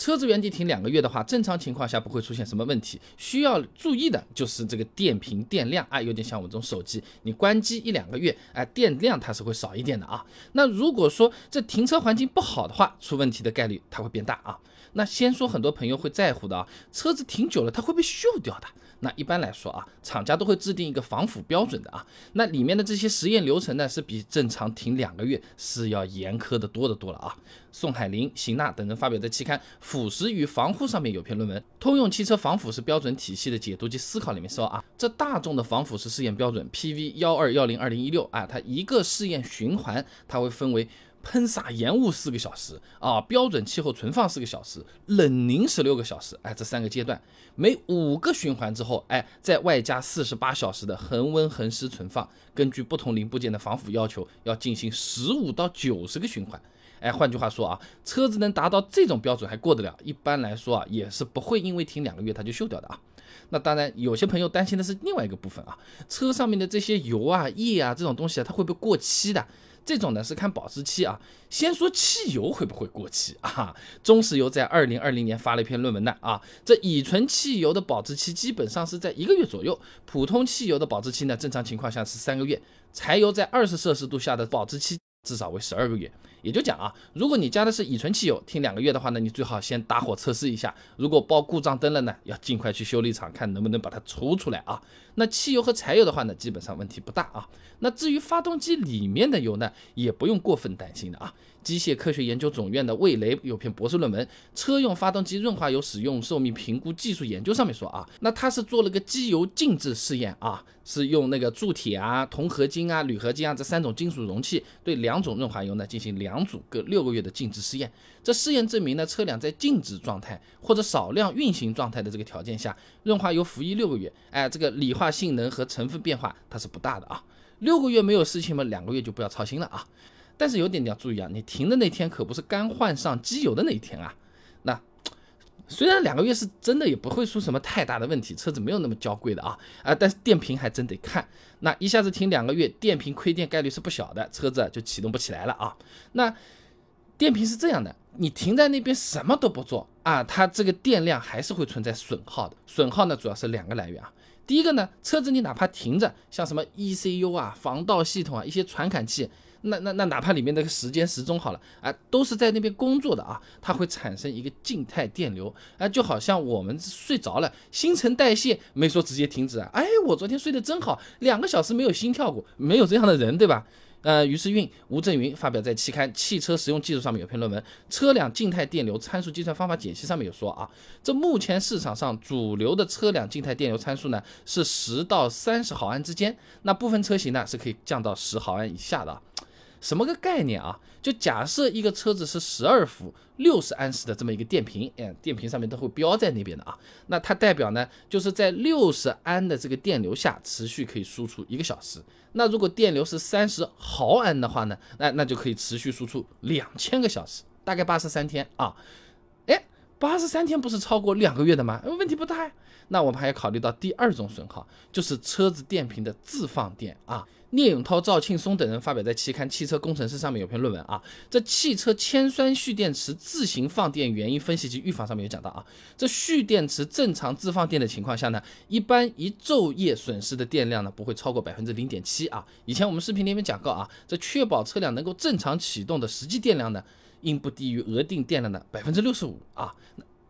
车子原地停两个月的话，正常情况下不会出现什么问题。需要注意的就是这个电瓶电量啊，有点像我这种手机，你关机一两个月，哎，电量它是会少一点的啊。那如果说这停车环境不好的话，出问题的概率它会变大啊。那先说很多朋友会在乎的啊，车子停久了它会被锈掉的。那一般来说啊，厂家都会制定一个防腐标准的啊。那里面的这些实验流程呢，是比正常停两个月是要严苛的多的多了啊。宋海林、邢娜等人发表在期刊《腐蚀与防护》上面有篇论文，《通用汽车防腐蚀标准体系的解读及思考》里面说啊，这大众的防腐蚀试验标准 PV 幺二幺零二零一六啊，它一个试验循环它会分为。喷洒盐雾四个小时啊，标准气候存放四个小时，冷凝十六个小时，哎，这三个阶段，每五个循环之后，哎，再外加四十八小时的恒温恒湿存放，根据不同零部件的防腐要求，要进行十五到九十个循环，哎，换句话说啊，车子能达到这种标准还过得了，一般来说啊，也是不会因为停两个月它就锈掉的啊。那当然，有些朋友担心的是另外一个部分啊，车上面的这些油啊、液啊这种东西啊，它会不会过期的？这种呢是看保质期啊。先说汽油会不会过期啊？中石油在二零二零年发了一篇论文呢啊，这乙醇汽油的保质期基本上是在一个月左右，普通汽油的保质期呢正常情况下是三个月，柴油在二十摄氏度下的保质期至少为十二个月。也就讲啊，如果你加的是乙醇汽油，停两个月的话呢，你最好先打火测试一下，如果报故障灯了呢，要尽快去修理厂看能不能把它抽出来啊。那汽油和柴油的话呢，基本上问题不大啊。那至于发动机里面的油呢，也不用过分担心的啊。机械科学研究总院的魏雷有篇博士论文《车用发动机润滑油使用寿命评估技术研究》上面说啊，那他是做了个机油静置试验啊，是用那个铸铁啊、铜合金啊、铝合金啊这三种金属容器对两种润滑油呢进行两两组各六个月的静止试验。这试验证明呢，车辆在静止状态或者少量运行状态的这个条件下，润滑油服役六个月，哎，这个理化性能和成分变化它是不大的啊。六个月没有事情嘛，两个月就不要操心了啊。但是有点你要注意啊，你停的那天可不是刚换上机油的那一天啊。虽然两个月是真的，也不会出什么太大的问题，车子没有那么娇贵的啊啊，但是电瓶还真得看。那一下子停两个月，电瓶亏电概率是不小的，车子就启动不起来了啊。那电瓶是这样的，你停在那边什么都不做啊，它这个电量还是会存在损耗的。损耗呢主要是两个来源啊。第一个呢，车子你哪怕停着，像什么 ECU 啊、防盗系统啊、一些传感器。那那那哪怕里面那个时间时钟好了，啊，都是在那边工作的啊，它会产生一个静态电流，啊，就好像我们睡着了，新陈代谢没说直接停止啊，哎，我昨天睡得真好，两个小时没有心跳过，没有这样的人，对吧？呃，于是运吴正云发表在期刊《汽车实用技术》上面有篇论文《车辆静态电流参数计算方法解析》，上面有说啊，这目前市场上主流的车辆静态电流参数呢是十到三十毫安之间，那部分车型呢是可以降到十毫安以下的。什么个概念啊？就假设一个车子是十二伏六十安时的这么一个电瓶，哎，电瓶上面都会标在那边的啊。那它代表呢，就是在六十安的这个电流下持续可以输出一个小时。那如果电流是三十毫安的话呢，那那就可以持续输出两千个小时，大概八十三天啊。哎，八十三天不是超过两个月的吗？问题不大呀。那我们还要考虑到第二种损耗，就是车子电瓶的自放电啊。聂永涛、赵庆松等人发表在期刊《汽车工程师》上面有篇论文啊，这汽车铅酸蓄电池自行放电原因分析及预防上面有讲到啊，这蓄电池正常自放电的情况下呢，一般一昼夜损失的电量呢不会超过百分之零点七啊。以前我们视频里面讲过啊，这确保车辆能够正常启动的实际电量呢，应不低于额定电量的百分之六十五啊。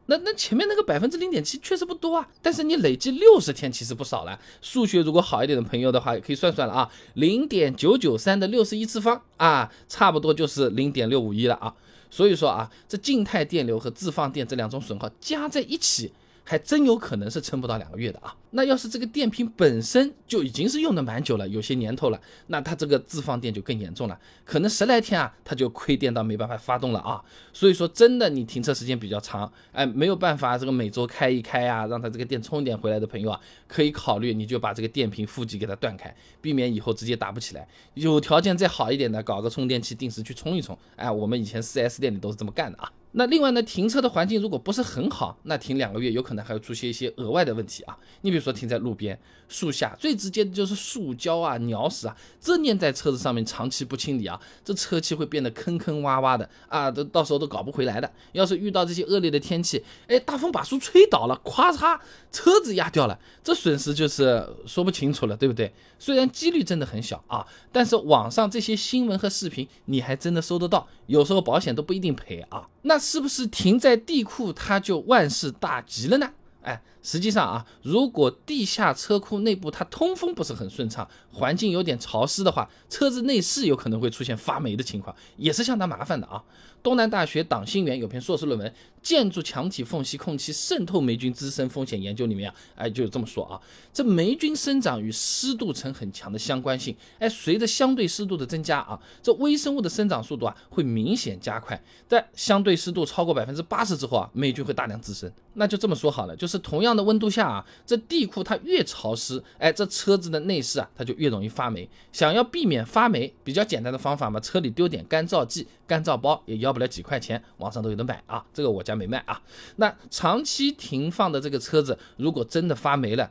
那那前面那个百分之零点七确实不多啊，但是你累计六十天其实不少了。数学如果好一点的朋友的话，也可以算算了啊，零点九九三的六十一次方啊，差不多就是零点六五一了啊。所以说啊，这静态电流和自放电这两种损耗加在一起。还真有可能是撑不到两个月的啊！那要是这个电瓶本身就已经是用的蛮久了，有些年头了，那它这个自放电就更严重了，可能十来天啊，它就亏电到没办法发动了啊！所以说，真的你停车时间比较长，哎，没有办法这个每周开一开啊，让它这个电充一点回来的朋友啊，可以考虑你就把这个电瓶负极给它断开，避免以后直接打不起来。有条件再好一点的，搞个充电器定时去充一充。哎，我们以前 4S 店里都是这么干的啊。那另外呢，停车的环境如果不是很好，那停两个月有可能还会出现一些额外的问题啊。你比如说停在路边、树下，最直接的就是树胶啊、鸟屎啊，这粘在车子上面，长期不清理啊，这车漆会变得坑坑洼洼的啊，都到时候都搞不回来的。要是遇到这些恶劣的天气，哎，大风把树吹倒了，咵嚓，车子压掉了，这损失就是说不清楚了，对不对？虽然几率真的很小啊，但是网上这些新闻和视频你还真的搜得到，有时候保险都不一定赔啊。那是不是停在地库它就万事大吉了呢？哎，实际上啊，如果地下车库内部它通风不是很顺畅，环境有点潮湿的话，车子内饰有可能会出现发霉的情况，也是相当麻烦的啊。东南大学党新园有篇硕士论文《建筑墙体缝隙空气渗透霉菌滋生风险研究》里面啊，哎，就这么说啊，这霉菌生长与湿度呈很强的相关性，哎，随着相对湿度的增加啊，这微生物的生长速度啊会明显加快，在相对湿度超过百分之八十之后啊，霉菌会大量滋生。那就这么说好了，就是同样的温度下啊，这地库它越潮湿，哎，这车子的内饰啊，它就越容易发霉。想要避免发霉，比较简单的方法嘛，车里丢点干燥剂、干燥包，也要不了几块钱，网上都有的买啊。这个我家没卖啊。那长期停放的这个车子，如果真的发霉了，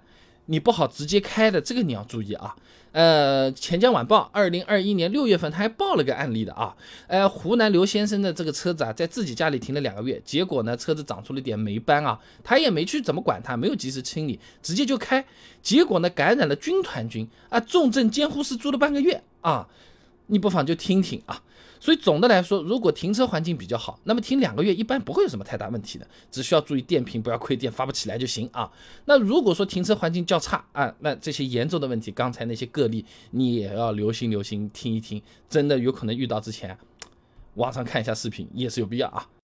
你不好直接开的，这个你要注意啊。呃，钱江晚报二零二一年六月份他还报了个案例的啊。呃，湖南刘先生的这个车子啊，在自己家里停了两个月，结果呢，车子长出了点霉斑啊，他也没去怎么管它，没有及时清理，直接就开，结果呢，感染了军团菌啊，重症监护室住了半个月啊。你不妨就听听啊。所以总的来说，如果停车环境比较好，那么停两个月一般不会有什么太大问题的，只需要注意电瓶不要亏电发不起来就行啊。那如果说停车环境较差啊，那这些严重的问题，刚才那些个例你也要留心留心听一听，真的有可能遇到之前，网上看一下视频也是有必要啊。